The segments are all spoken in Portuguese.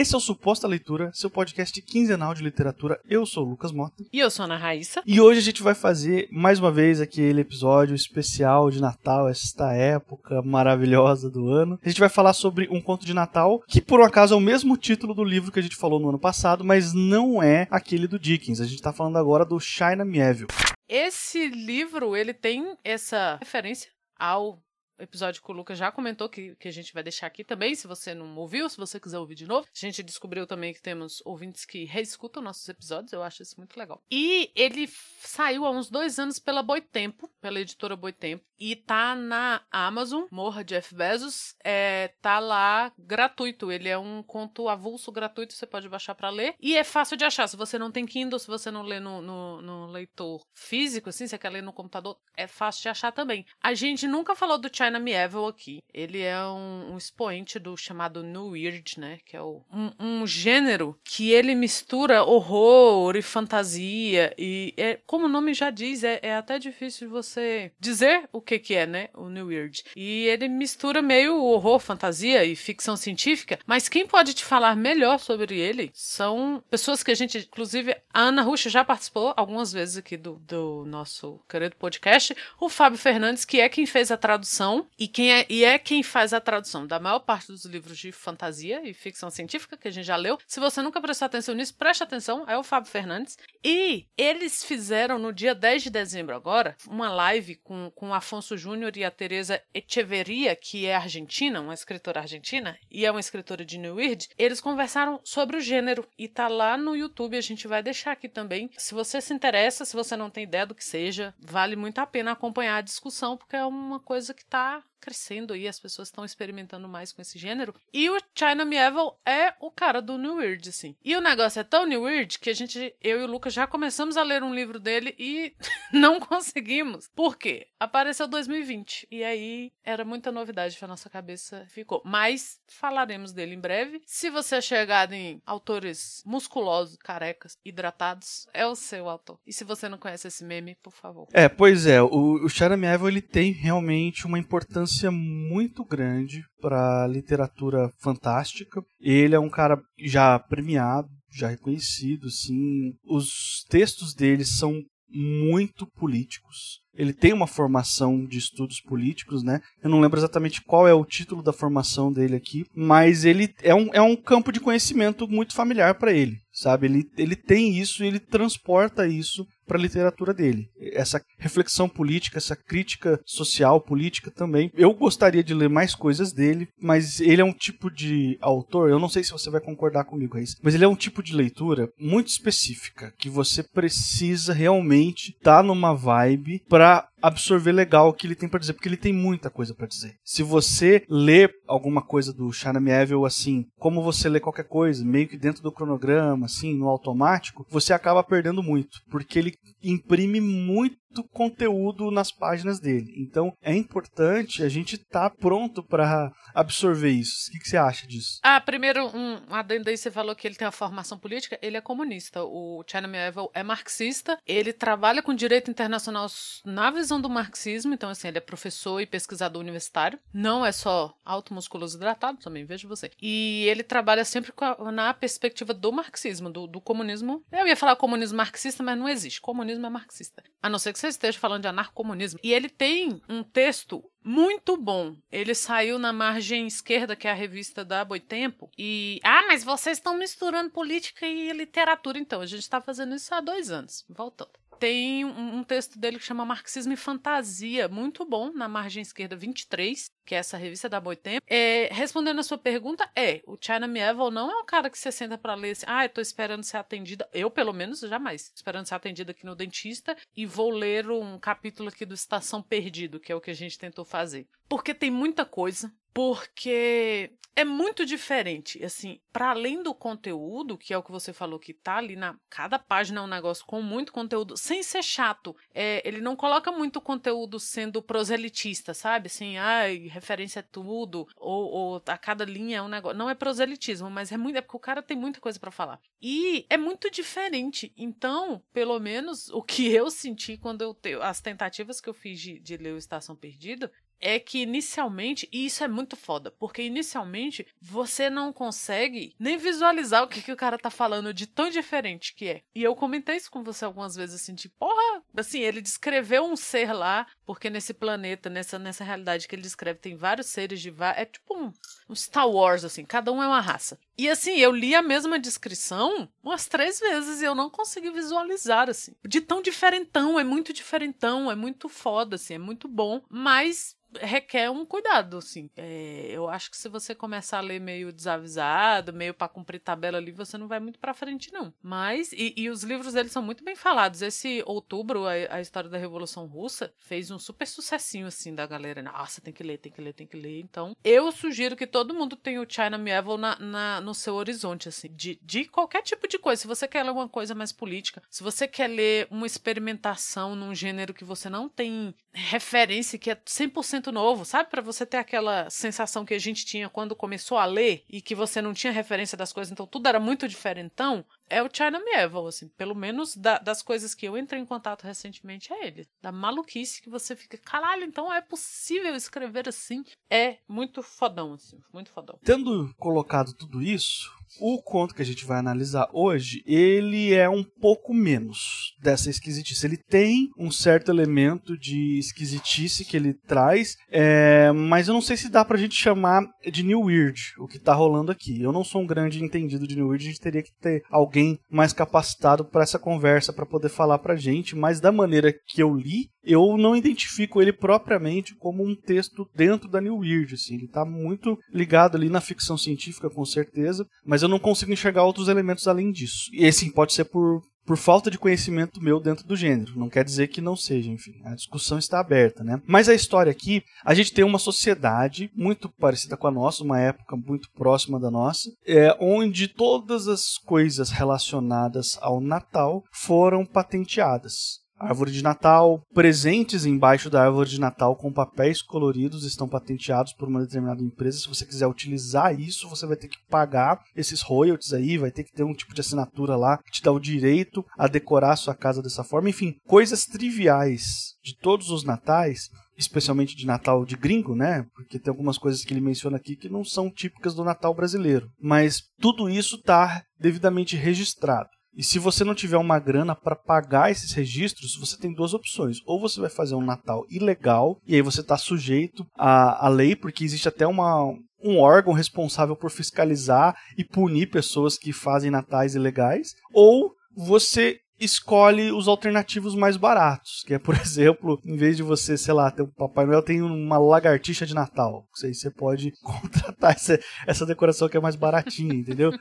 Esse é o Suposta Leitura, seu podcast quinzenal de literatura. Eu sou o Lucas Mota. E eu sou a Ana Raíssa. E hoje a gente vai fazer mais uma vez aquele episódio especial de Natal, esta época maravilhosa do ano. A gente vai falar sobre um conto de Natal que, por um acaso, é o mesmo título do livro que a gente falou no ano passado, mas não é aquele do Dickens. A gente tá falando agora do China Mieville. Esse livro, ele tem essa referência ao episódio que o Lucas já comentou, que, que a gente vai deixar aqui também, se você não ouviu, se você quiser ouvir de novo. A gente descobriu também que temos ouvintes que reescutam nossos episódios, eu acho isso muito legal. E ele saiu há uns dois anos pela Boitempo, pela editora Boitempo, e tá na Amazon, Morra Jeff Bezos, é, tá lá gratuito. Ele é um conto avulso gratuito, você pode baixar para ler. E é fácil de achar. Se você não tem Kindle, se você não lê no, no, no leitor físico, assim, você quer ler no computador, é fácil de achar também. A gente nunca falou do China Mieville aqui. Ele é um, um expoente do chamado New Weird, né? Que é o, um, um, gênero que ele mistura horror e fantasia. E é, como o nome já diz, é, é até difícil de você dizer o que que é, né? O New Weird. E ele mistura meio horror, fantasia e ficção científica, mas quem pode te falar melhor sobre ele são pessoas que a gente, inclusive, a Ana Ruxa já participou algumas vezes aqui do, do nosso querido podcast, o Fábio Fernandes, que é quem fez a tradução e quem é, e é quem faz a tradução da maior parte dos livros de fantasia e ficção científica que a gente já leu. Se você nunca prestou atenção nisso, preste atenção, é o Fábio Fernandes. E eles fizeram no dia 10 de dezembro agora uma live com, com o Afonso Júnior e a Teresa Echeverria, que é argentina, uma escritora argentina, e é uma escritora de New Weird, eles conversaram sobre o gênero e tá lá no YouTube, a gente vai deixar aqui também. Se você se interessa, se você não tem ideia do que seja, vale muito a pena acompanhar a discussão, porque é uma coisa que tá faire crescendo aí, as pessoas estão experimentando mais com esse gênero. E o China Mieville é o cara do New Weird, assim. E o negócio é tão New Weird que a gente, eu e o Lucas já começamos a ler um livro dele e não conseguimos. Por quê? Apareceu 2020 e aí era muita novidade pra nossa cabeça, ficou. Mas falaremos dele em breve. Se você é chegado em autores musculosos, carecas, hidratados, é o seu autor. E se você não conhece esse meme, por favor. É, pois é, o, o China Mieville ele tem realmente uma importância importância muito grande para a literatura fantástica. Ele é um cara já premiado, já reconhecido, sim. Os textos dele são muito políticos. Ele tem uma formação de estudos políticos, né? Eu não lembro exatamente qual é o título da formação dele aqui, mas ele é um, é um campo de conhecimento muito familiar para ele, sabe? Ele, ele tem isso e ele transporta isso para a literatura dele. Essa reflexão política, essa crítica social, política também. Eu gostaria de ler mais coisas dele, mas ele é um tipo de autor, eu não sei se você vai concordar comigo, Raíssa, mas ele é um tipo de leitura muito específica, que você precisa realmente estar tá numa vibe para absorver legal o que ele tem para dizer, porque ele tem muita coisa para dizer. Se você lê alguma coisa do Shana Mieville assim, como você lê qualquer coisa, meio que dentro do cronograma, assim, no automático, você acaba perdendo muito, porque ele imprime muito conteúdo nas páginas dele. Então é importante a gente estar tá pronto para absorver isso. O que, que, você acha disso? Ah, primeiro, um adendo aí, você falou que ele tem a formação política, ele é comunista. O China Mieville é marxista, ele trabalha com direito internacional na visão do marxismo, então assim, ele é professor e pesquisador universitário. Não é só alto musculoso hidratado, também vejo você. E ele trabalha sempre a, na perspectiva do marxismo, do, do comunismo. Eu ia falar comunismo marxista, mas não existe. Comunismo é marxista. A não ser que você esteja falando de anarcomunismo. E ele tem um texto muito bom. Ele saiu na margem esquerda, que é a revista da Boitempo. E. Ah, mas vocês estão misturando política e literatura, então. A gente está fazendo isso há dois anos. Voltando tem um, texto dele que chama Marxismo e Fantasia, muito bom, na margem esquerda 23, que é essa revista da Boitempo. É, respondendo a sua pergunta, é, o China Mieville não é um cara que você senta para ler assim, ah, eu tô esperando ser atendida, eu pelo menos jamais, esperando ser atendida aqui no dentista e vou ler um capítulo aqui do Estação Perdido, que é o que a gente tentou fazer. Porque tem muita coisa, porque é muito diferente, assim, para além do conteúdo, que é o que você falou que tá ali na cada página é um negócio com muito conteúdo, sem ser chato. É, ele não coloca muito conteúdo sendo proselitista, sabe? Assim, ai, referência a tudo, ou, ou a cada linha é um negócio. Não é proselitismo, mas é muito, é porque o cara tem muita coisa para falar. E é muito diferente. Então, pelo menos o que eu senti quando eu as tentativas que eu fiz de, de ler o Estação Perdida, é que inicialmente, e isso é muito foda, porque inicialmente você não consegue nem visualizar o que, que o cara tá falando de tão diferente que é. E eu comentei isso com você algumas vezes, assim, tipo, porra, assim, ele descreveu um ser lá, porque nesse planeta, nessa, nessa realidade que ele descreve, tem vários seres de. É tipo um, um Star Wars, assim, cada um é uma raça. E assim, eu li a mesma descrição umas três vezes e eu não consegui visualizar, assim. De tão diferentão, é muito diferentão, é muito foda, assim, é muito bom, mas requer um cuidado, assim. É, eu acho que se você começar a ler meio desavisado, meio para cumprir tabela ali, você não vai muito para frente, não. Mas, e, e, os livros deles são muito bem falados. Esse outubro, a, a, história da Revolução Russa, fez um super sucessinho, assim, da galera. Nossa, tem que ler, tem que ler, tem que ler. Então, eu sugiro que todo mundo tenha o China Mieville na, na, no seu horizonte, assim, de, de qualquer tipo de coisa. Se você quer ler uma coisa mais política, se você quer ler uma experimentação num gênero que você não tem referência, que é 100% novo, sabe? Para você ter aquela sensação que a gente tinha quando começou a ler e que você não tinha referência das coisas, então tudo era muito diferentão. É o China Medieval, assim, pelo menos da, das coisas que eu entrei em contato recentemente é ele. Da maluquice que você fica, caralho, então é possível escrever assim? É muito fodão, assim, muito fodão. Tendo colocado tudo isso, o conto que a gente vai analisar hoje, ele é um pouco menos dessa esquisitice. Ele tem um certo elemento de esquisitice que ele traz, é, mas eu não sei se dá pra gente chamar de New Weird o que tá rolando aqui. Eu não sou um grande entendido de New Weird, a gente teria que ter alguém mais capacitado para essa conversa para poder falar pra gente, mas da maneira que eu li, eu não identifico ele propriamente como um texto dentro da New Weird, assim, ele está muito ligado ali na ficção científica com certeza, mas eu não consigo enxergar outros elementos além disso. E assim, pode ser por por falta de conhecimento meu dentro do gênero. Não quer dizer que não seja, enfim. A discussão está aberta, né? Mas a história aqui, a gente tem uma sociedade muito parecida com a nossa, uma época muito próxima da nossa, é, onde todas as coisas relacionadas ao Natal foram patenteadas árvore de Natal, presentes embaixo da árvore de Natal com papéis coloridos estão patenteados por uma determinada empresa. Se você quiser utilizar isso, você vai ter que pagar esses royalties aí, vai ter que ter um tipo de assinatura lá que te dá o direito a decorar a sua casa dessa forma. Enfim, coisas triviais de todos os natais especialmente de Natal de gringo, né? Porque tem algumas coisas que ele menciona aqui que não são típicas do Natal brasileiro. Mas tudo isso está devidamente registrado. E se você não tiver uma grana para pagar esses registros, você tem duas opções. Ou você vai fazer um Natal ilegal, e aí você está sujeito à, à lei, porque existe até uma, um órgão responsável por fiscalizar e punir pessoas que fazem natais ilegais, ou você escolhe os alternativos mais baratos, que é, por exemplo, em vez de você, sei lá, ter um Papai Noel, tem uma lagartixa de Natal. Aí você pode contratar essa, essa decoração que é mais baratinha, entendeu?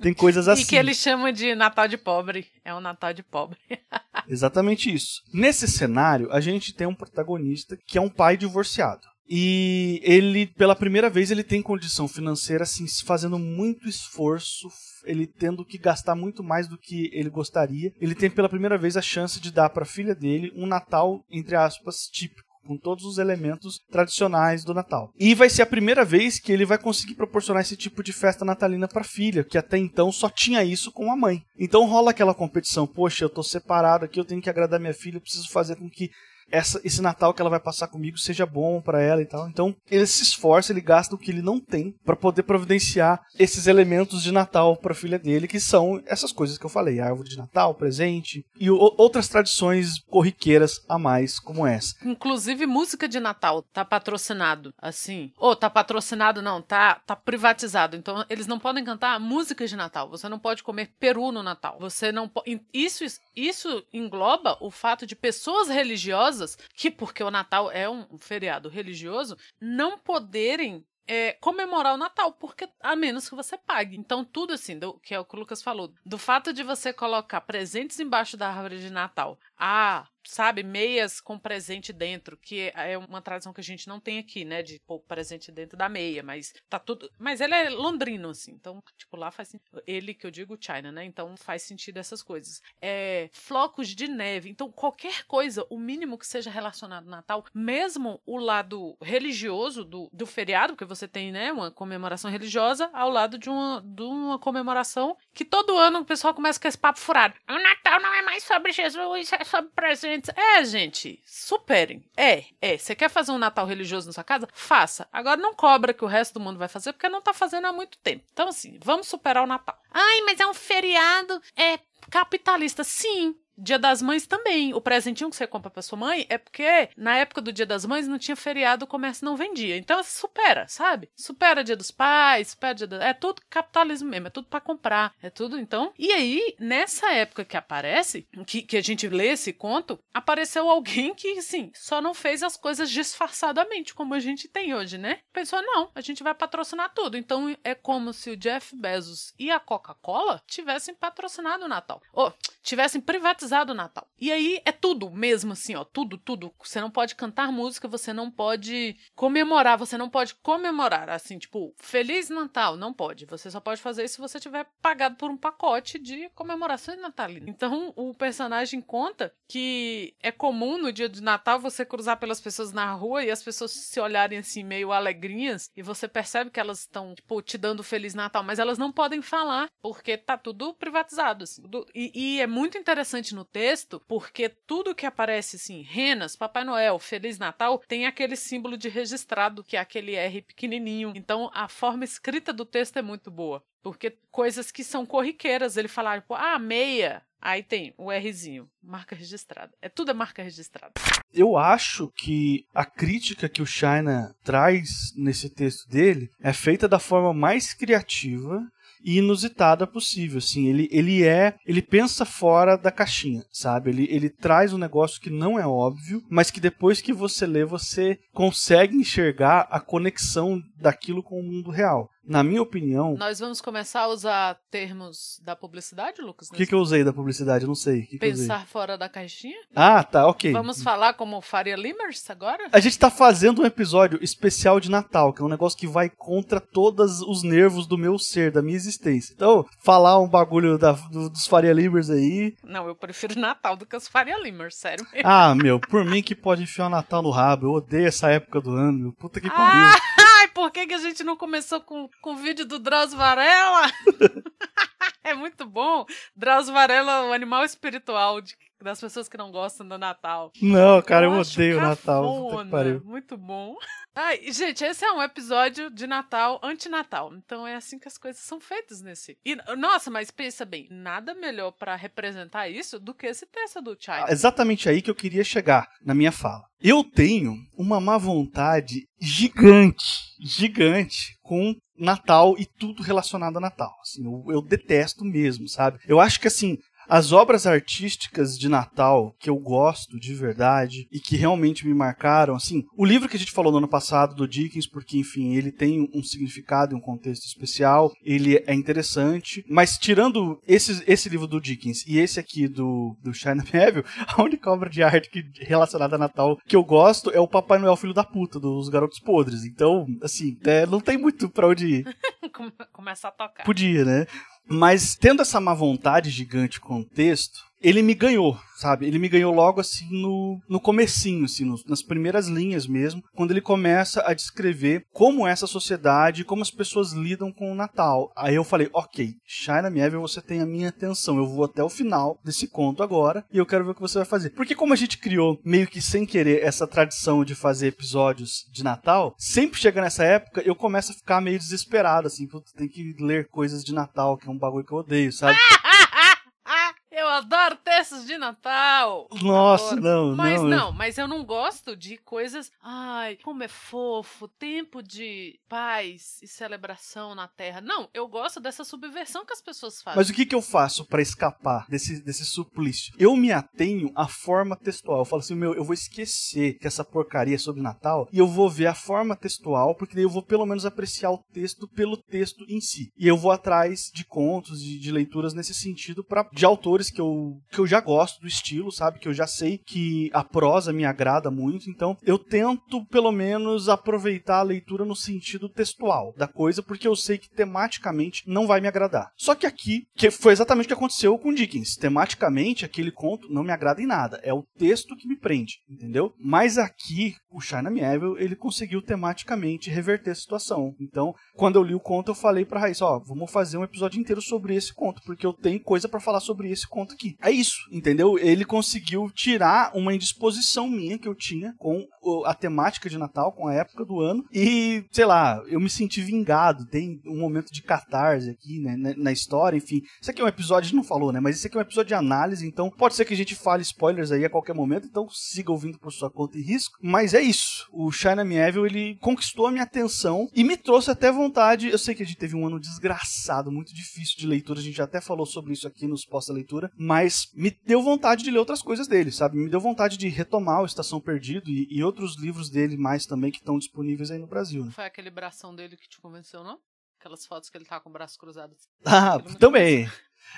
Tem coisas assim. E que ele chama de Natal de pobre. É um Natal de pobre. Exatamente isso. Nesse cenário, a gente tem um protagonista que é um pai divorciado. E ele, pela primeira vez, ele tem condição financeira, assim, fazendo muito esforço, ele tendo que gastar muito mais do que ele gostaria. Ele tem pela primeira vez a chance de dar para a filha dele um Natal, entre aspas, típico com todos os elementos tradicionais do Natal. E vai ser a primeira vez que ele vai conseguir proporcionar esse tipo de festa natalina para a filha, que até então só tinha isso com a mãe. Então rola aquela competição, poxa, eu tô separado aqui, eu tenho que agradar minha filha, eu preciso fazer com que essa, esse Natal que ela vai passar comigo seja bom para ela e tal. Então ele se esforça, ele gasta o que ele não tem para poder providenciar esses elementos de Natal para a filha dele, que são essas coisas que eu falei: árvore de Natal, presente e outras tradições corriqueiras a mais como essa. Inclusive música de Natal tá patrocinado, assim. Ou oh, tá patrocinado não, tá tá privatizado. Então eles não podem cantar música de Natal. Você não pode comer peru no Natal. Você não pode isso isso engloba o fato de pessoas religiosas religiosas, que porque o Natal é um feriado religioso, não poderem é, comemorar o Natal, porque a menos que você pague. Então, tudo assim, do, que é o que o Lucas falou, do fato de você colocar presentes embaixo da árvore de Natal, ah, sabe, meias com presente dentro, que é uma tradição que a gente não tem aqui, né, de pôr presente dentro da meia, mas tá tudo, mas ele é londrino assim, então, tipo, lá faz ele que eu digo China, né? Então faz sentido essas coisas. É, flocos de neve, então qualquer coisa, o mínimo que seja relacionado ao Natal, mesmo o lado religioso do, do feriado, porque você tem, né, uma comemoração religiosa ao lado de uma, de uma comemoração que todo ano o pessoal começa com esse papo furado. O Natal não é mais sobre Jesus, é sobre presente É, gente, superem. É, é. Você quer fazer um Natal religioso na sua casa? Faça. Agora não cobra que o resto do mundo vai fazer, porque não tá fazendo há muito tempo. Então, assim, vamos superar o Natal. Ai, mas é um feriado. É capitalista. Sim, Dia das Mães também. O presentinho que você compra pra sua mãe é porque na época do Dia das Mães não tinha feriado, o comércio não vendia. Então supera, sabe? Supera Dia dos Pais, supera Dia da... É tudo capitalismo mesmo, é tudo para comprar, é tudo então. E aí, nessa época que aparece, que, que a gente lê esse conto, apareceu alguém que, assim, só não fez as coisas disfarçadamente, como a gente tem hoje, né? Pensou, não, a gente vai patrocinar tudo. Então é como se o Jeff Bezos e a Coca-Cola tivessem patrocinado o Natal. Ou tivessem privatizado batizado o Natal. E aí é tudo mesmo assim, ó, tudo, tudo. Você não pode cantar música, você não pode comemorar, você não pode comemorar assim, tipo, Feliz Natal, não pode. Você só pode fazer isso se você tiver pagado por um pacote de comemorações natalinas. Então, o personagem conta que é comum no dia de Natal você cruzar pelas pessoas na rua e as pessoas se olharem assim meio alegrinhas e você percebe que elas estão, tipo, te dando Feliz Natal, mas elas não podem falar porque tá tudo privatizado, assim. E, e é muito interessante no texto, porque tudo que aparece assim, renas, Papai Noel, Feliz Natal, tem aquele símbolo de registrado, que é aquele R pequenininho. Então a forma escrita do texto é muito boa. Porque coisas que são corriqueiras, ele falar, tipo, ah, meia. Aí tem o Rzinho, marca registrada. É tudo é marca registrada. Eu acho que a crítica que o China traz nesse texto dele é feita da forma mais criativa e inusitada possível, assim, ele, ele é, ele pensa fora da caixinha, sabe? Ele, ele traz um negócio que não é óbvio, mas que depois que você lê, você consegue enxergar a conexão daquilo com o mundo real na minha opinião. Nós vamos começar a usar termos da publicidade, Lucas? O que, que eu usei da publicidade? Não sei. Que Pensar que fora da caixinha? Ah, tá, ok. Vamos falar como Faria Limers agora? A gente tá fazendo um episódio especial de Natal, que é um negócio que vai contra todos os nervos do meu ser, da minha existência. Então, falar um bagulho da, do, dos Faria Limers aí. Não, eu prefiro Natal do que os Faria Limers, sério mesmo. Ah, meu, por mim que pode enfiar o Natal no rabo. Eu odeio essa época do ano, meu. Puta que pariu. Ah! Por que, que a gente não começou com, com o vídeo do Drauzio Varela? é muito bom. Drauzio Varela, é o animal espiritual de, das pessoas que não gostam do Natal. Não, cara, eu, eu odeio o Natal. Muito bom. Ai, gente, esse é um episódio de Natal antinatal. Então é assim que as coisas são feitas nesse. E, nossa, mas pensa bem, nada melhor para representar isso do que esse texto do Chai. Exatamente aí que eu queria chegar na minha fala. Eu tenho uma má vontade gigante, gigante com Natal e tudo relacionado a Natal. Assim, eu, eu, detesto mesmo, sabe? Eu acho que assim, as obras artísticas de Natal que eu gosto de verdade e que realmente me marcaram, assim, o livro que a gente falou no ano passado do Dickens, porque enfim, ele tem um significado e um contexto especial, ele é interessante, mas tirando esse, esse livro do Dickens e esse aqui do, do China Neville, a única obra de arte que, relacionada a Natal que eu gosto é o Papai Noel Filho da Puta, dos Garotos Podres. Então, assim, é, não tem muito pra onde ir. Começar a tocar. Podia, né? Mas tendo essa má vontade gigante com o texto, ele me ganhou, sabe? Ele me ganhou logo assim no, no comecinho, assim, no, nas primeiras linhas mesmo, quando ele começa a descrever como é essa sociedade, como as pessoas lidam com o Natal. Aí eu falei, ok, Shaina Mievel, você tem a minha atenção, eu vou até o final desse conto agora e eu quero ver o que você vai fazer. Porque como a gente criou meio que sem querer essa tradição de fazer episódios de Natal, sempre chega nessa época eu começo a ficar meio desesperado, assim, tem que ler coisas de Natal, que é um bagulho que eu odeio, sabe? Eu adoro textos de Natal. Nossa, adoro. não, mas não. não, mas eu não gosto de coisas. Ai, como é fofo, tempo de paz e celebração na Terra. Não, eu gosto dessa subversão que as pessoas fazem. Mas o que, que eu faço para escapar desse, desse suplício? Eu me atenho à forma textual. Eu falo assim, meu, eu vou esquecer que essa porcaria é sobre Natal e eu vou ver a forma textual, porque daí eu vou pelo menos apreciar o texto pelo texto em si. E eu vou atrás de contos, de, de leituras nesse sentido, pra, de autores que eu, que eu já gosto do estilo, sabe? Que eu já sei que a prosa me agrada muito, então eu tento pelo menos aproveitar a leitura no sentido textual da coisa, porque eu sei que tematicamente não vai me agradar. Só que aqui, que foi exatamente o que aconteceu com Dickens. Tematicamente, aquele conto não me agrada em nada. É o texto que me prende, entendeu? Mas aqui, o China Mieville, ele conseguiu tematicamente reverter a situação. Então, quando eu li o conto, eu falei pra Raíssa, ó, vamos fazer um episódio inteiro sobre esse conto, porque eu tenho coisa para falar sobre esse conto aqui. É isso. entendeu? Ele conseguiu tirar uma indisposição minha que eu tinha com a temática de Natal, com a época do ano, e, sei lá, eu me senti vingado. Tem um momento de catarse aqui, né, na história, enfim. Isso aqui é um episódio, a gente não falou, né? Mas isso aqui é um episódio de análise, então pode ser que a gente fale spoilers aí a qualquer momento, então siga ouvindo por sua conta e risco. Mas é isso. O China Me Evil, ele conquistou a minha atenção e me trouxe até vontade. Eu sei que a gente teve um ano desgraçado, muito difícil de leitura, a gente já até falou sobre isso aqui nos pós-leitura, mas me deu vontade de ler outras coisas dele, sabe? Me deu vontade de retomar o Estação Perdido e, e outros livros dele mais também que estão disponíveis aí no Brasil. Né? Foi aquele bração dele que te convenceu, não? Aquelas fotos que ele tá com o braço cruzado. Ah, também.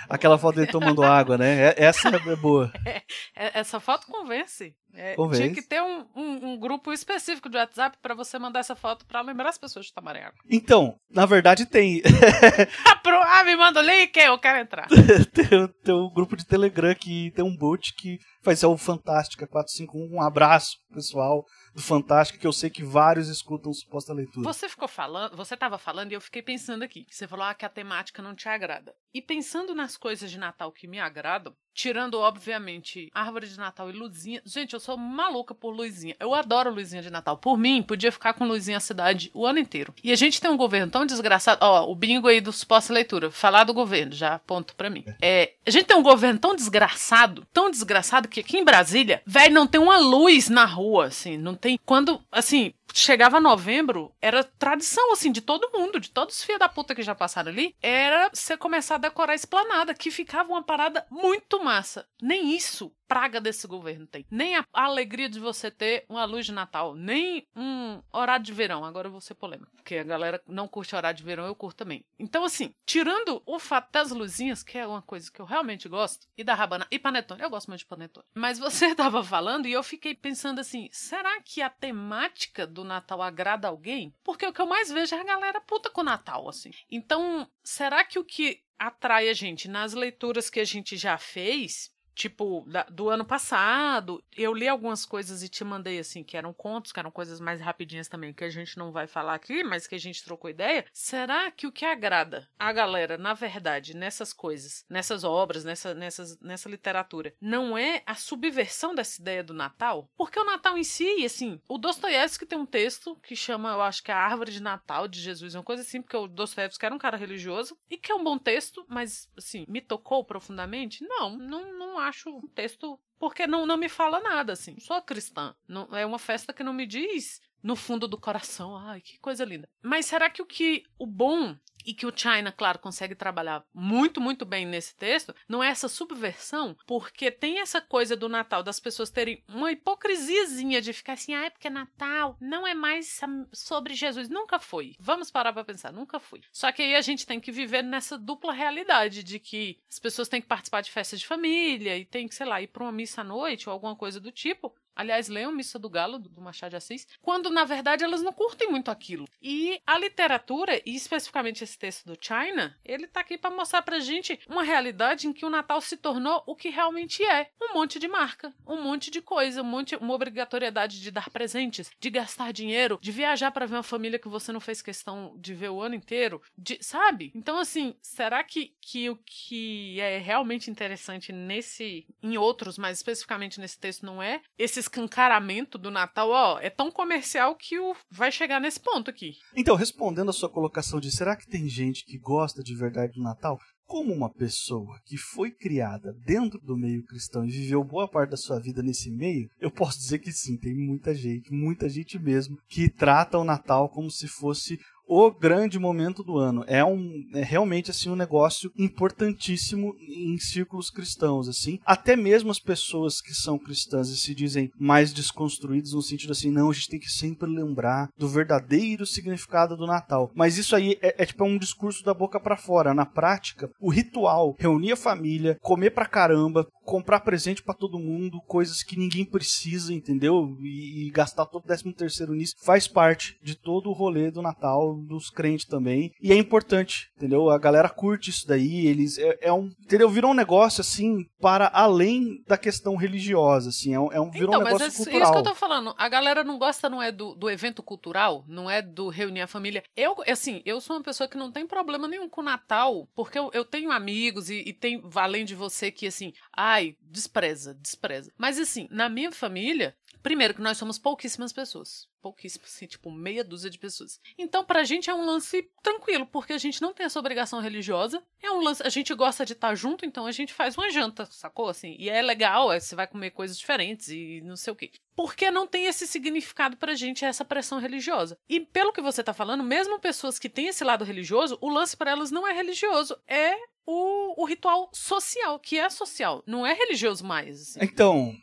Aquela foto dele tomando água, né? É, essa é boa. É, essa foto convence. É, convence. Tinha que ter um, um, um, grupo específico de WhatsApp para você mandar essa foto para lembrar as pessoas de tomarem água. Então, na verdade tem. ah, me manda o link, eu quero entrar. tem, tem um grupo de Telegram que tem um bot que faz ser o Fantástica 451. Um abraço, pessoal do Fantástico, que eu sei que vários escutam suposta leitura. Você ficou falando, você estava falando e eu fiquei pensando aqui. Você falou ah, que a temática não te agrada. E pensando nas coisas de Natal que me agradam, tirando, obviamente, árvore de Natal e luzinha. Gente, eu sou maluca por luzinha. Eu adoro luzinha de Natal. Por mim, podia ficar com luzinha a cidade o ano inteiro. E a gente tem um governo tão desgraçado. Ó, o bingo aí do suposta leitura. Falar do governo, já ponto para mim. É, a gente tem um governo tão desgraçado, tão desgraçado que aqui em Brasília, velho, não tem uma luz na rua, assim, não tem. Quando, assim, chegava novembro, era tradição, assim, de todo mundo, de todos os filhos da puta que já passaram ali, era você começar a decorar a esplanada, que ficava uma parada muito massa. Nem isso praga desse governo tem. Nem a alegria de você ter uma luz de Natal, nem um horário de verão. Agora eu vou ser polêmico, porque a galera não curte horário de verão, eu curto também. Então, assim, tirando o fato das luzinhas, que é uma coisa que eu realmente gosto, e da rabana e panetone, eu gosto muito de panetone. Mas você tava falando e eu fiquei pensando assim, será que a temática do Natal agrada alguém? Porque o que eu mais vejo é a galera puta com o Natal, assim. Então, será que o que atrai a gente nas leituras que a gente já fez tipo, da, do ano passado, eu li algumas coisas e te mandei, assim, que eram contos, que eram coisas mais rapidinhas também, que a gente não vai falar aqui, mas que a gente trocou ideia. Será que o que agrada a galera, na verdade, nessas coisas, nessas obras, nessa, nessas, nessa literatura, não é a subversão dessa ideia do Natal? Porque o Natal em si, assim, o Dostoiévski tem um texto que chama, eu acho que é a Árvore de Natal de Jesus, uma coisa assim, porque o Dostoiévski era um cara religioso, e que é um bom texto, mas, assim, me tocou profundamente? Não, não, não acho um texto porque não, não me fala nada, assim. Sou cristã. Não, é uma festa que não me diz no fundo do coração, ai, que coisa linda. Mas será que o que o bom e que o China, claro, consegue trabalhar muito, muito bem nesse texto, não é essa subversão, porque tem essa coisa do Natal das pessoas terem uma hipocrisiazinha de ficar assim, ah, é porque Natal, não é mais sobre Jesus. Nunca foi. Vamos parar pra pensar, nunca foi. Só que aí a gente tem que viver nessa dupla realidade de que as pessoas têm que participar de festas de família e tem que, sei lá, ir pra uma missa à noite ou alguma coisa do tipo, Aliás, leiam Missa do Galo, do Machado de Assis, quando na verdade elas não curtem muito aquilo. E a literatura, e especificamente esse texto do China, ele tá aqui para mostrar pra gente uma realidade em que o Natal se tornou o que realmente é: um monte de marca, um monte de coisa, um monte, uma obrigatoriedade de dar presentes, de gastar dinheiro, de viajar para ver uma família que você não fez questão de ver o ano inteiro, de, sabe? Então, assim, será que, que o que é realmente interessante nesse, em outros, mas especificamente nesse texto, não é esses escancaramento do Natal, ó, é tão comercial que o vai chegar nesse ponto aqui. Então, respondendo a sua colocação de será que tem gente que gosta de verdade do Natal? Como uma pessoa que foi criada dentro do meio cristão e viveu boa parte da sua vida nesse meio, eu posso dizer que sim, tem muita gente, muita gente mesmo, que trata o Natal como se fosse o grande momento do ano. É um é realmente assim um negócio importantíssimo em círculos cristãos assim. Até mesmo as pessoas que são cristãs e se dizem mais desconstruídas no sentido assim, não, a gente tem que sempre lembrar do verdadeiro significado do Natal. Mas isso aí é, é tipo é um discurso da boca para fora. Na prática, o ritual, reunir a família, comer pra caramba, comprar presente para todo mundo, coisas que ninguém precisa, entendeu? E, e gastar todo o 13 terceiro nisso, faz parte de todo o rolê do Natal dos crentes também. E é importante, entendeu? A galera curte isso daí, eles. É, é um. Entendeu? Virou um negócio assim para além da questão religiosa, assim. É um, é um virou então, um negócio mas é, cultural. isso que eu tô falando. A galera não gosta, não é do, do evento cultural, não é do reunir a família. Eu, assim, eu sou uma pessoa que não tem problema nenhum com o Natal, porque eu, eu tenho amigos e, e tem, além de você, que assim, ah, ai, despreza, despreza. Mas assim, na minha família, primeiro que nós somos pouquíssimas pessoas. Pouquíssimas, assim, tipo meia dúzia de pessoas. Então, pra gente é um lance tranquilo, porque a gente não tem essa obrigação religiosa. É um lance, a gente gosta de estar junto, então a gente faz uma janta, sacou? Assim, e é legal, é, você vai comer coisas diferentes e não sei o quê. Porque não tem esse significado pra gente, essa pressão religiosa. E pelo que você tá falando, mesmo pessoas que têm esse lado religioso, o lance para elas não é religioso, é o, o ritual social, que é social, não é religioso mais. Assim. Então,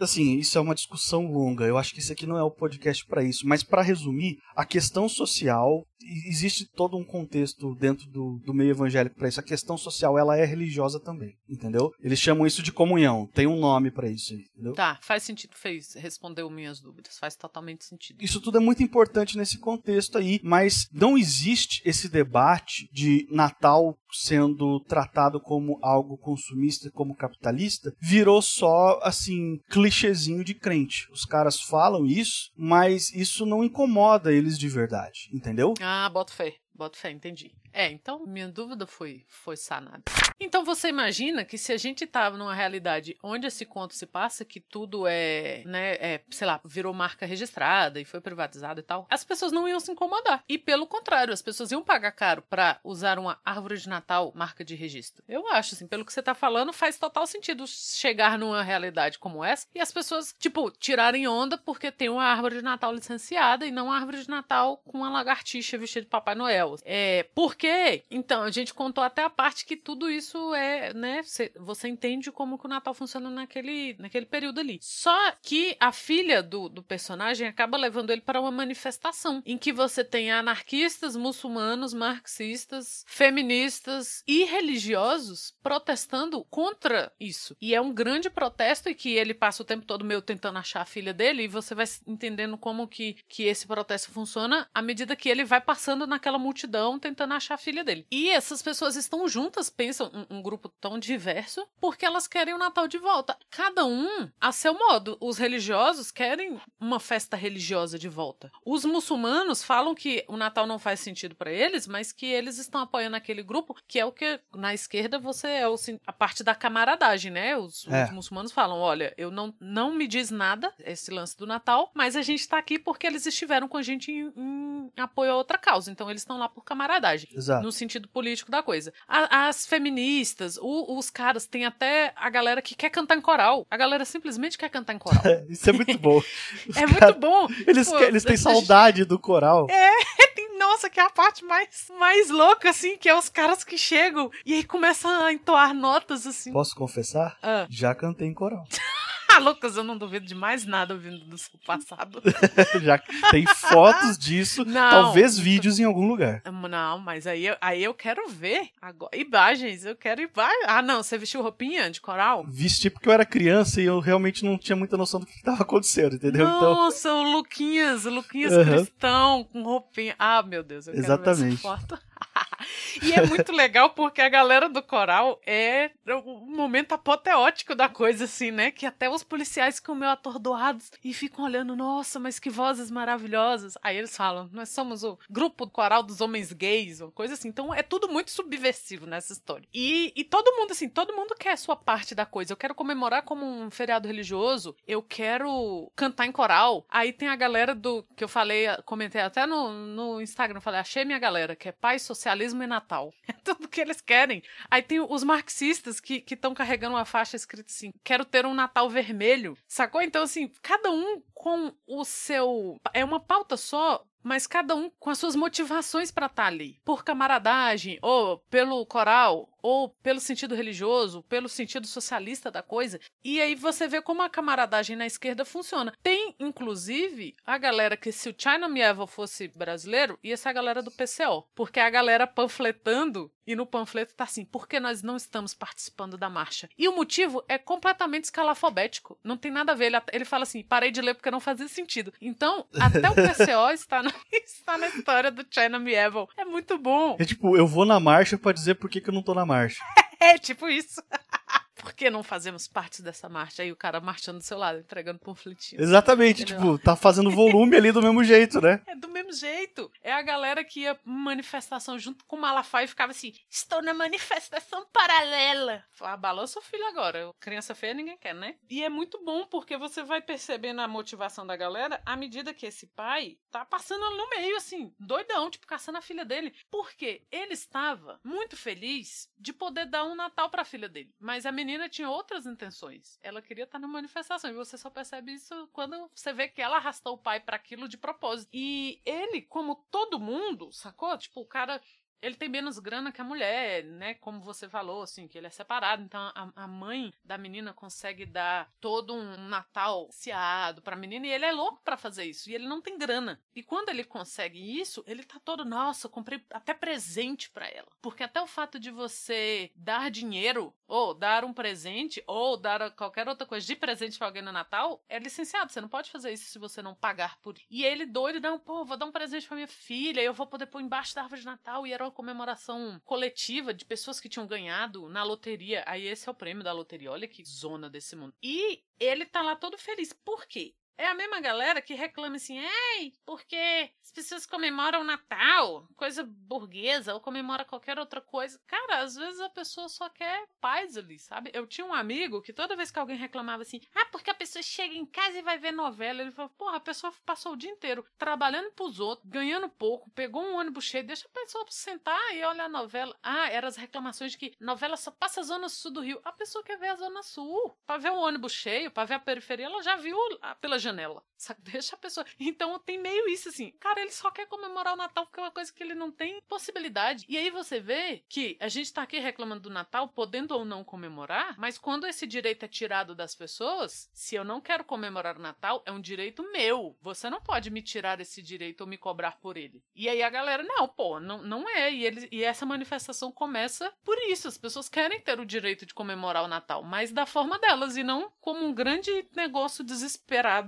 assim, isso é uma discussão longa. Eu acho que esse aqui não é o podcast para isso. Mas para resumir, a questão social existe todo um contexto dentro do, do meio evangélico para isso. A questão social ela é religiosa também, entendeu? Eles chamam isso de comunhão. Tem um nome para isso, entendeu? Tá, faz sentido. Fez respondeu minhas dúvidas. Faz totalmente sentido. Isso tudo é muito importante nesse contexto aí, mas não existe esse debate de Natal sendo tratado como algo consumista, como capitalista, virou só assim clichêzinho de crente. Os caras falam isso, mas isso não incomoda eles de verdade, entendeu? Ah, boto fé. Boto fé, entendi. É, então minha dúvida foi, foi sanada. Então você imagina que se a gente tava numa realidade onde esse conto se passa, que tudo é, né, é, sei lá, virou marca registrada e foi privatizado e tal, as pessoas não iam se incomodar. E pelo contrário, as pessoas iam pagar caro para usar uma árvore de Natal marca de registro. Eu acho, assim, pelo que você tá falando, faz total sentido chegar numa realidade como essa e as pessoas, tipo, tirarem onda porque tem uma árvore de Natal licenciada e não uma árvore de Natal com uma lagartixa vestida de Papai Noel. É, porque, então, a gente contou até a parte que tudo isso é, né, você entende como que o Natal funciona naquele, naquele período ali. Só que a filha do, do personagem acaba levando ele para uma manifestação em que você tem anarquistas, muçulmanos, marxistas, feministas e religiosos protestando contra isso. E é um grande protesto e que ele passa o tempo todo meio tentando achar a filha dele e você vai entendendo como que, que esse protesto funciona à medida que ele vai passando naquela multidão tentando achar a filha dele. E essas pessoas estão juntas, pensam, um, um grupo tão diverso, porque elas querem o Natal de volta. Cada um a seu modo. Os religiosos querem uma festa religiosa de volta. Os muçulmanos falam que o Natal não faz sentido para eles, mas que eles estão apoiando aquele grupo, que é o que na esquerda você é o, a parte da camaradagem, né? Os, é. os muçulmanos falam: olha, eu não, não me diz nada esse lance do Natal, mas a gente tá aqui porque eles estiveram com a gente em, em apoio a outra causa. Então eles estão lá por camaradagem. Exato. No sentido político da coisa. A, as feministas, o, os caras, tem até a galera que quer cantar em coral. A galera simplesmente quer cantar em coral. Isso é muito bom. é cara, muito bom. Eles, Pô, eles têm saudade do coral. É, tem, nossa, que é a parte mais, mais louca, assim, que é os caras que chegam e aí começam a entoar notas, assim. Posso confessar? Ah. Já cantei em coral. Ah, Lucas, eu não duvido de mais nada ouvindo do seu passado. Já tem fotos disso, não. talvez vídeos em algum lugar. Não, mas aí, aí eu quero ver agora. Imagens, eu quero imagens. Ah, não, você vestiu roupinha de coral? Vesti porque eu era criança e eu realmente não tinha muita noção do que estava acontecendo, entendeu? Então Nossa, então... o Luquinhas, o Luquinhas uhum. cristão com roupinha. Ah, meu Deus, eu Exatamente. quero ver essa foto. e é muito legal porque a galera do coral é o momento apoteótico da coisa, assim, né? Que até os policiais ficam meio atordoados e ficam olhando, nossa, mas que vozes maravilhosas. Aí eles falam, nós somos o grupo coral dos homens gays, ou coisa assim. Então é tudo muito subversivo nessa história. E, e todo mundo, assim, todo mundo quer a sua parte da coisa. Eu quero comemorar como um feriado religioso, eu quero cantar em coral. Aí tem a galera do que eu falei, comentei até no, no Instagram, falei, achei minha galera, que é paz, socialismo e Natal. É tudo que eles querem. Aí tem os marxistas que estão carregando uma faixa escrita assim: quero ter um Natal vermelho. Sacou? Então, assim, cada um com o seu. É uma pauta só, mas cada um com as suas motivações para estar tá ali. Por camaradagem, ou pelo coral, ou pelo sentido religioso, pelo sentido socialista da coisa. E aí você vê como a camaradagem na esquerda funciona. Tem, inclusive, a galera que se o China Mieville fosse brasileiro, ia ser a galera do PCO. Porque é a galera panfletando, e no panfleto tá assim, por que nós não estamos participando da marcha? E o motivo é completamente escalafobético. Não tem nada a ver. Ele, ele fala assim, parei de ler porque não fazia sentido. Então, até o PCO está, na, está na história do China Mieville. É muito bom. É tipo, eu vou na marcha para dizer por que, que eu não tô na marcha marcha. É, tipo isso. Por que não fazemos parte dessa marcha? Aí o cara marchando do seu lado, entregando panfletinho. Exatamente, Entendeu? tipo, tá fazendo volume ali do mesmo jeito, né? É do mesmo jeito. É a galera que ia manifestação junto com o Malafaia e ficava assim: estou na manifestação paralela. Ah, balança o filho agora. Criança feia ninguém quer, né? E é muito bom porque você vai percebendo a motivação da galera à medida que esse pai tá passando no meio, assim, doidão, tipo, caçando a filha dele. Porque ele estava muito feliz de poder dar um Natal pra filha dele. Mas a menina tinha outras intenções. Ela queria estar na manifestação. E você só percebe isso quando você vê que ela arrastou o pai para aquilo de propósito. E ele, como todo mundo, sacou? Tipo, o cara ele tem menos grana que a mulher, né? Como você falou, assim, que ele é separado. Então a, a mãe da menina consegue dar todo um Natal ciado pra menina e ele é louco para fazer isso. E ele não tem grana. E quando ele consegue isso, ele tá todo, nossa, comprei até presente para ela. Porque até o fato de você dar dinheiro, ou dar um presente, ou dar qualquer outra coisa de presente pra alguém no Natal, é licenciado. Você não pode fazer isso se você não pagar por. E ele doido, não, pô, vou dar um presente pra minha filha, eu vou poder pôr embaixo da árvore de Natal. E era comemoração coletiva de pessoas que tinham ganhado na loteria. Aí esse é o prêmio da loteria. Olha que zona desse mundo. E ele tá lá todo feliz. Por quê? É a mesma galera que reclama assim, ei, porque as pessoas comemoram Natal, coisa burguesa, ou comemora qualquer outra coisa. Cara, às vezes a pessoa só quer paz ali, sabe? Eu tinha um amigo que toda vez que alguém reclamava assim, ah, porque a pessoa chega em casa e vai ver novela, ele falou, porra, a pessoa passou o dia inteiro trabalhando pros outros, ganhando pouco, pegou um ônibus cheio, deixa a pessoa sentar e olhar a novela. Ah, eram as reclamações de que novela só passa a zona sul do Rio. A pessoa quer ver a zona sul, pra ver o ônibus cheio, pra ver a periferia, ela já viu pela janela. Sabe? Deixa a pessoa. Então tem meio isso assim. Cara, ele só quer comemorar o Natal porque é uma coisa que ele não tem possibilidade. E aí você vê que a gente tá aqui reclamando do Natal, podendo ou não comemorar, mas quando esse direito é tirado das pessoas, se eu não quero comemorar o Natal, é um direito meu. Você não pode me tirar esse direito ou me cobrar por ele. E aí a galera, não, pô, não, não é. E, ele, e essa manifestação começa por isso. As pessoas querem ter o direito de comemorar o Natal, mas da forma delas e não como um grande negócio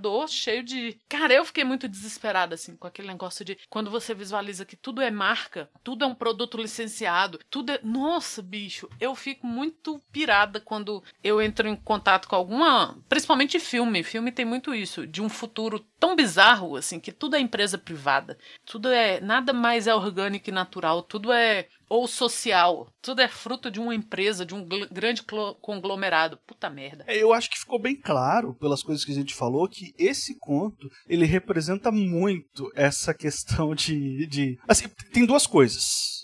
desesperador cheio de. Cara, eu fiquei muito desesperada, assim, com aquele negócio de quando você visualiza que tudo é marca, tudo é um produto licenciado, tudo é. Nossa, bicho, eu fico muito pirada quando eu entro em contato com alguma. Principalmente filme. Filme tem muito isso, de um futuro tão bizarro, assim, que tudo é empresa privada. Tudo é. Nada mais é orgânico e natural, tudo é ou social. Tudo é fruto de uma empresa, de um grande conglomerado. Puta merda. É, eu acho que ficou bem claro, pelas coisas que a gente falou, que esse conto, ele representa muito essa questão de... de... Assim, tem duas coisas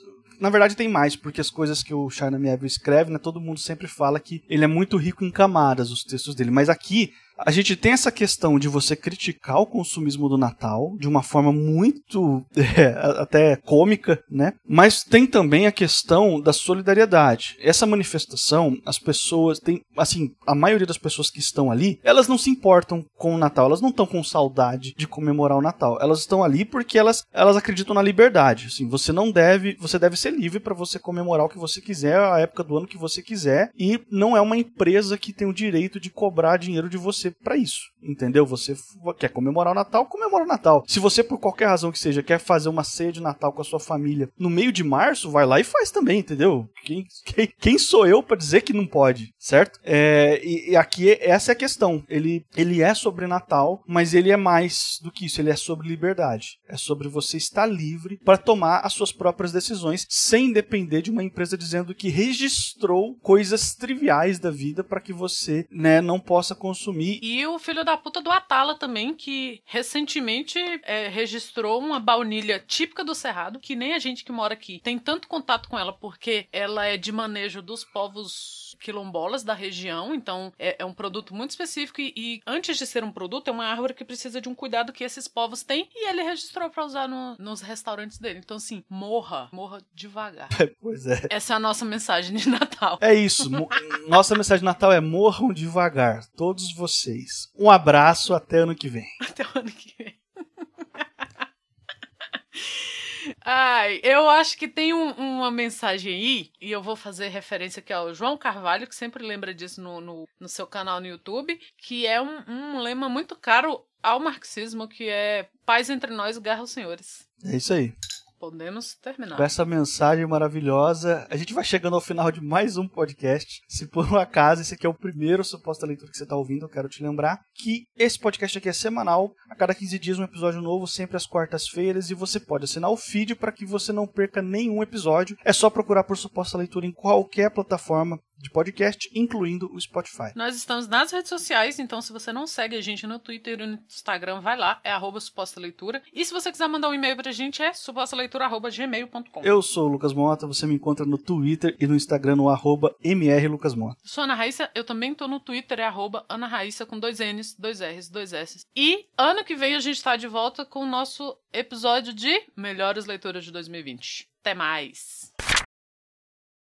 na verdade tem mais, porque as coisas que o China Mieville escreve, né, todo mundo sempre fala que ele é muito rico em camadas, os textos dele. Mas aqui a gente tem essa questão de você criticar o consumismo do Natal de uma forma muito é, até cômica, né? Mas tem também a questão da solidariedade. Essa manifestação, as pessoas têm, assim, a maioria das pessoas que estão ali, elas não se importam com o Natal, elas não estão com saudade de comemorar o Natal. Elas estão ali porque elas, elas acreditam na liberdade. Assim, você não deve, você deve ser livre para você comemorar o que você quiser, a época do ano que você quiser, e não é uma empresa que tem o direito de cobrar dinheiro de você para isso, entendeu? Você quer comemorar o Natal, comemora o Natal. Se você, por qualquer razão que seja, quer fazer uma ceia de Natal com a sua família no meio de março, vai lá e faz também, entendeu? Quem, quem, quem sou eu para dizer que não pode, certo? É, e, e, aqui, essa é a questão. Ele, ele é sobre Natal, mas ele é mais do que isso, ele é sobre liberdade. É sobre você estar livre para tomar as suas próprias decisões, sem depender de uma empresa dizendo que registrou coisas triviais da vida para que você né, não possa consumir e o filho da puta do Atala também, que recentemente é, registrou uma baunilha típica do Cerrado, que nem a gente que mora aqui tem tanto contato com ela, porque ela é de manejo dos povos quilombolas da região, então é, é um produto muito específico e, e, antes de ser um produto, é uma árvore que precisa de um cuidado que esses povos têm e ele registrou para usar no, nos restaurantes dele. Então, assim, morra, morra devagar. pois é. Essa é a nossa mensagem de Natal. É isso. nossa mensagem de Natal é morram devagar, todos vocês vocês. Um abraço, até ano que vem. Até o ano que vem. Ai, eu acho que tem um, uma mensagem aí, e eu vou fazer referência aqui ao João Carvalho, que sempre lembra disso no, no, no seu canal no YouTube, que é um, um lema muito caro ao marxismo, que é paz entre nós, guerra aos senhores. É isso aí. Podemos terminar. Com essa mensagem maravilhosa, a gente vai chegando ao final de mais um podcast. Se por um acaso esse aqui é o primeiro suposta leitura que você está ouvindo, eu quero te lembrar que esse podcast aqui é semanal. A cada 15 dias um episódio novo, sempre às quartas-feiras. E você pode assinar o feed para que você não perca nenhum episódio. É só procurar por suposta leitura em qualquer plataforma de podcast, incluindo o Spotify. Nós estamos nas redes sociais, então se você não segue a gente no Twitter e no Instagram, vai lá, é arroba suposta leitura. E se você quiser mandar um e-mail pra gente, é supostaleitura.gmail.com. Eu sou o Lucas Mota, você me encontra no Twitter e no Instagram no arroba mrlucasmota. Sou Ana Raíssa, eu também tô no Twitter, é arroba Ana Raíssa com dois N's, dois R's, dois S. E ano que vem a gente tá de volta com o nosso episódio de Melhores Leituras de 2020. Até mais!